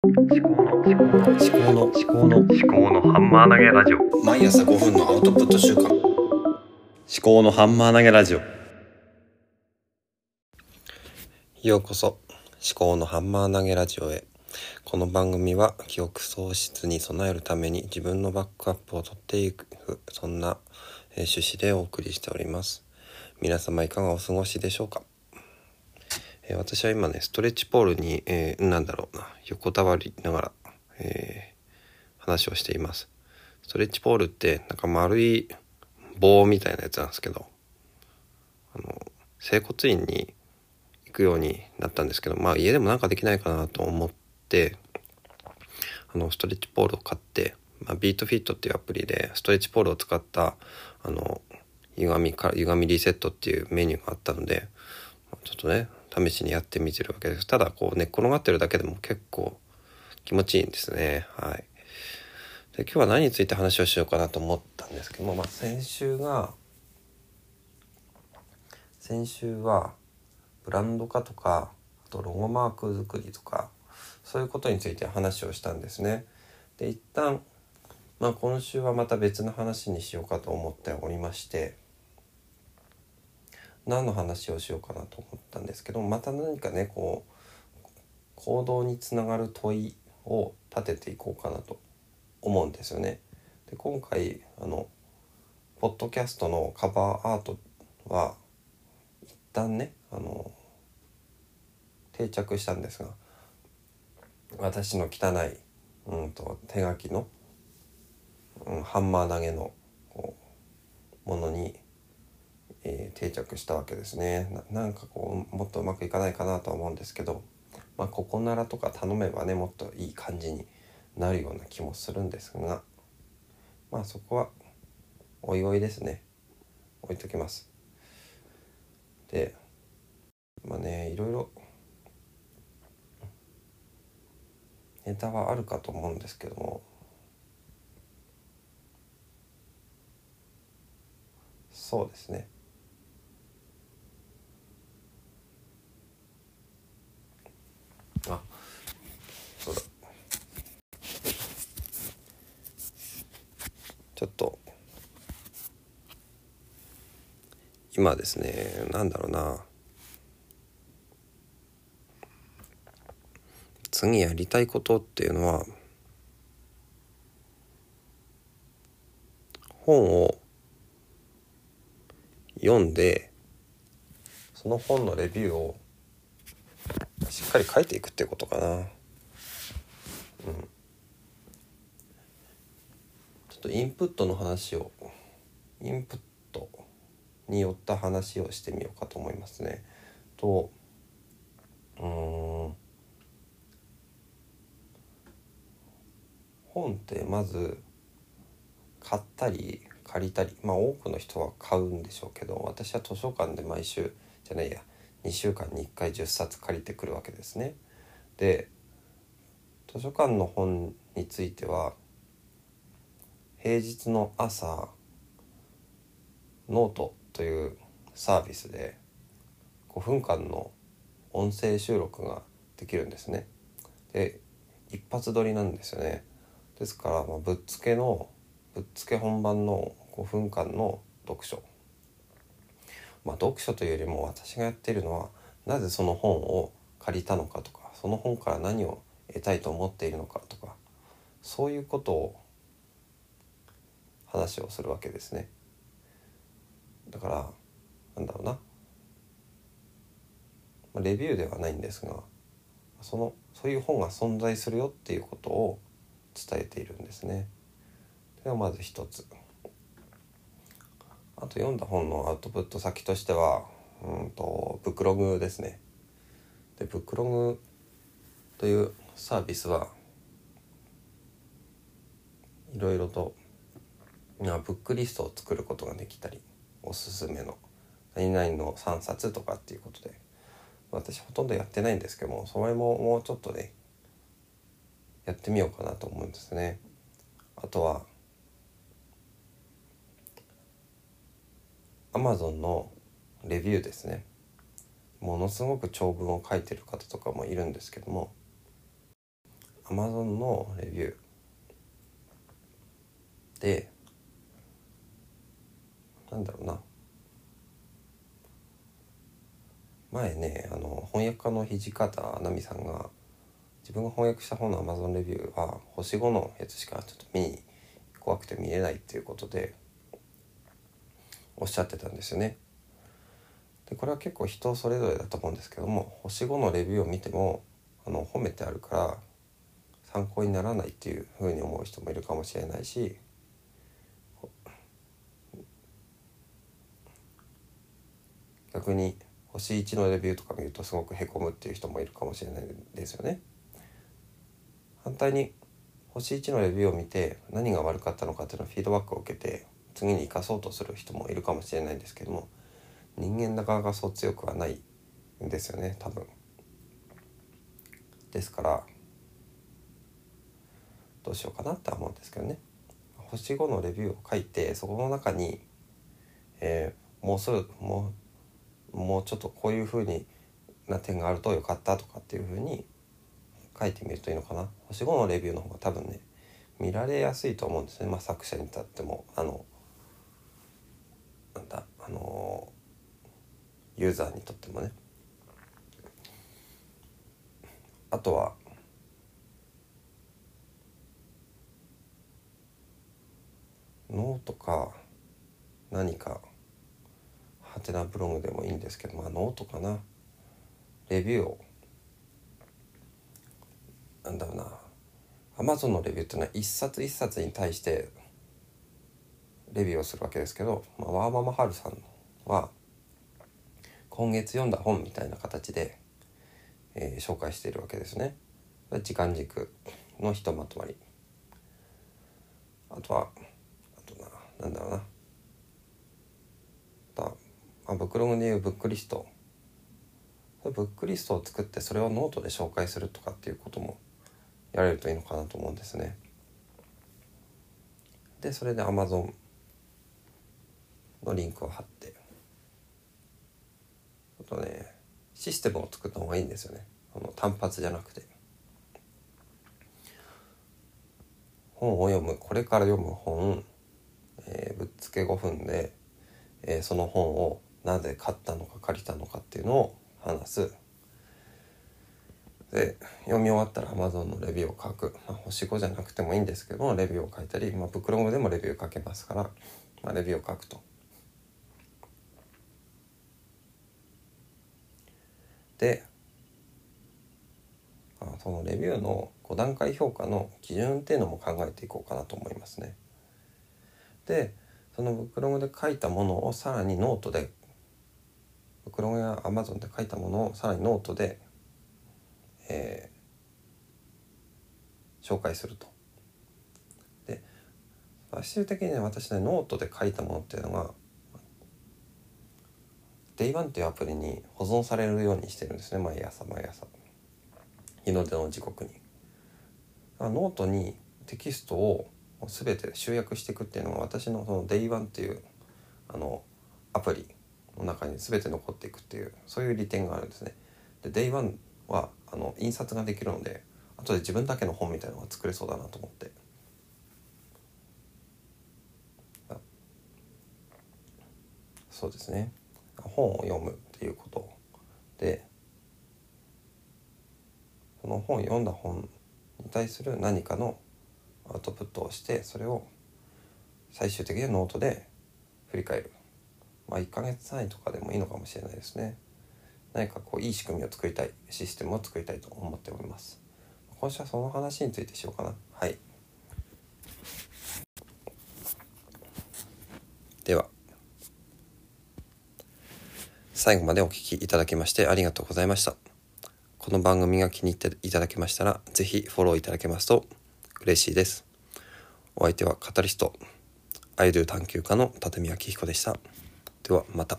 思考の思考の思考の思考の思考のハンマー投げラジオ。毎朝5分のアウトプット週間。思考のハンマー投げラジオ。ようこそ思考のハンマー投げラジオへ。この番組は記憶喪失に備えるために自分のバックアップを取っていくそんなえ趣旨でお送りしております。皆様いかがお過ごしでしょうか？えー私は今ねストレッチポールに、えーなんだろうな横たわりながら、えー話をしています。ストレッチポールってなんか丸い棒みたいなやつなんですけどあの整骨院に行くようになったんですけどまあ家でもなんかできないかなと思ってあのストレッチポールを買って、まあ、ビートフィットっていうアプリでストレッチポールを使ったあの歪みか歪みリセットっていうメニューがあったのでちょっとね試しにやってみてるわけです。ただこう寝っ転がってるだけでも結構気持ちいいんですね。はい。で今日は何について話をしようかなと思ったんですけども、まあ、先週が先週はブランド化とかあとロゴマーク作りとかそういうことについて話をしたんですね。で一旦、まあ、今週はまた別の話にしようかと思っておりまして何の話をしようかなと思ったんですけどまた何かねこう行動につながる問いを立てていこうかなと思うんですよね。で今回あのポッドキャストのカバーアートは一旦ねあの定着したんですが私の汚い、うん、と手書きの、うん、ハンマー投げのこうものに、えー定着したわけですね。ななんかこうもっとうまくいかないかなとは思うんですけど、まあ、ここならとか頼めばねもっといい感じになるような気もするんですがまあそこはおいおいですね。置いときます。でまあねいろいろネタはあるかと思うんですけどもそうですねあそうだちょっと今ですねなんだろうな次やりたいことっていうのは本を読んでその本のレビューをしっかり書いていくってことかな。うん、ちょっとインプットの話をインプットによった話をしてみようかと思いますね。とうん本ってまず買ったり借りたりまあ多くの人は買うんでしょうけど私は図書館で毎週じゃないや2週間に1回10冊借りてくるわけですね。で図書館の本については平日の朝ノートというサービスで5分間の音声収録ができるんですね。で一発撮りなんですよね。ですから、まあ、ぶっつけのぶっつけ本番の5分間の読書まあ読書というよりも私がやっているのはなぜその本を借りたのかとかその本から何を得たいと思っているのかとかそういうことを話をするわけですねだからなんだろうなまあレビューではないんですがそのそういう本が存在するよっていうことを伝えているんですね。ではまず一つ。あと読んだ本のアウトプット先としてはうんとブックログですね。でブクログというサービスはいろいろとブックリストを作ることができたりおすすめの何々の3冊とかっていうことで私ほとんどやってないんですけどもそれももうちょっとねやってみようかなと思うんですね。あとは Amazon のレビューですね。ものすごく長文を書いてる方とかもいるんですけども Amazon のレビューでなんだろうな前ねあの翻訳家の土方奈美さんが自分が翻訳した本の Amazon レビューは星5のやつしかちょっと見に怖くて見れないっていうことでおっしゃってたんですよね。でこれは結構人それぞれだと思うんですけども星5のレビューを見てもあの褒めてあるから参考にならないっていうふうに思う人もいるかもしれないし逆に星1のレビューとか見るとすごくへこむっていう人もいるかもしれないですよね。反対に星1のレビューを見て何が悪かったのかっていうのをフィードバックを受けて次に生かそうとする人もいるかもしれないんですけども人間だ側がそう強くはないんですよね多分。ですからどうしようかなって思うんですけどね。星5のレビューを書いてそこの中に、えー、もうすぐもうもうちょっとこういうふうにな点があるとよかったとかっていうふうに書いてみるといいのかな。星5のレビューの方が多分ね見られやすいと思うんですね、まあ、作者にとっても。あのなんだあのユーザーにとってもね。あとはノートか何かハテナブログでもいいんですけどまあノートかな。レビューをなんだろうな。アマゾンのレビューっていうのは一冊一冊に対してレビューをするわけですけど、まあ、ワーママハルさんは今月読んだ本みたいな形で、えー、紹介しているわけですね。時間軸のひとまとまり。あとはあとななんだろうな、あ、ブクログでいうブックリスト。ブックリストを作ってそれをノートで紹介するとかっていうこともやれるといいのかなと思うんですね。でそれで Amazon のリンクを貼って。あとねシステムを作った方がいいんですよね。あの単発じゃなくて。本を読む。これから読む本、えー、ぶっつけ5分で、えー、その本をなぜ買ったのか借りたのかっていうのを話すで読み終わったら Amazon のレビューを書く、まあ、星5じゃなくてもいいんですけどレビューを書いたり、まあ、ブクログでもレビュー書けますから、まあ、レビューを書くと。でそのレビューの5段階評価の基準っていうのも考えていこうかなと思いますね。でそのブクログで書いたものをさらにノート でブクログや Amazon で書いたものをさらにノートでえー、紹介すると。で最終的にね私ねノートで書いたものっていうのが Day1 っていうアプリに保存されるようにしてるんですね毎朝毎朝日の出の時刻に。ノートにテキストを全て集約していくっていうのが私のその Day1 っていうあのアプリの中に全て残っていくっていうそういう利点があるんですね。で Day1 はあの印刷ができるので後で自分だけの本みたいなのが作れそうだなと思って。そうですね。本を読むっていうこと。でその本読んだ本に対する何かのアウトプットをしてそれを最終的にノートで振り返る。まあ1ヶ月単位とかでもいいのかもしれないですね。何かこういい仕組みを作りたいシステムを作りたいと思っております。今週はその話についてしようかな。はい。では。最後までお聴きいただきましてありがとうございました。この番組が気に入っていただけましたら是非フォローいただけますと嬉しいです。お相手はカタリストアイドル探求家の立見明彦でした。ではまた。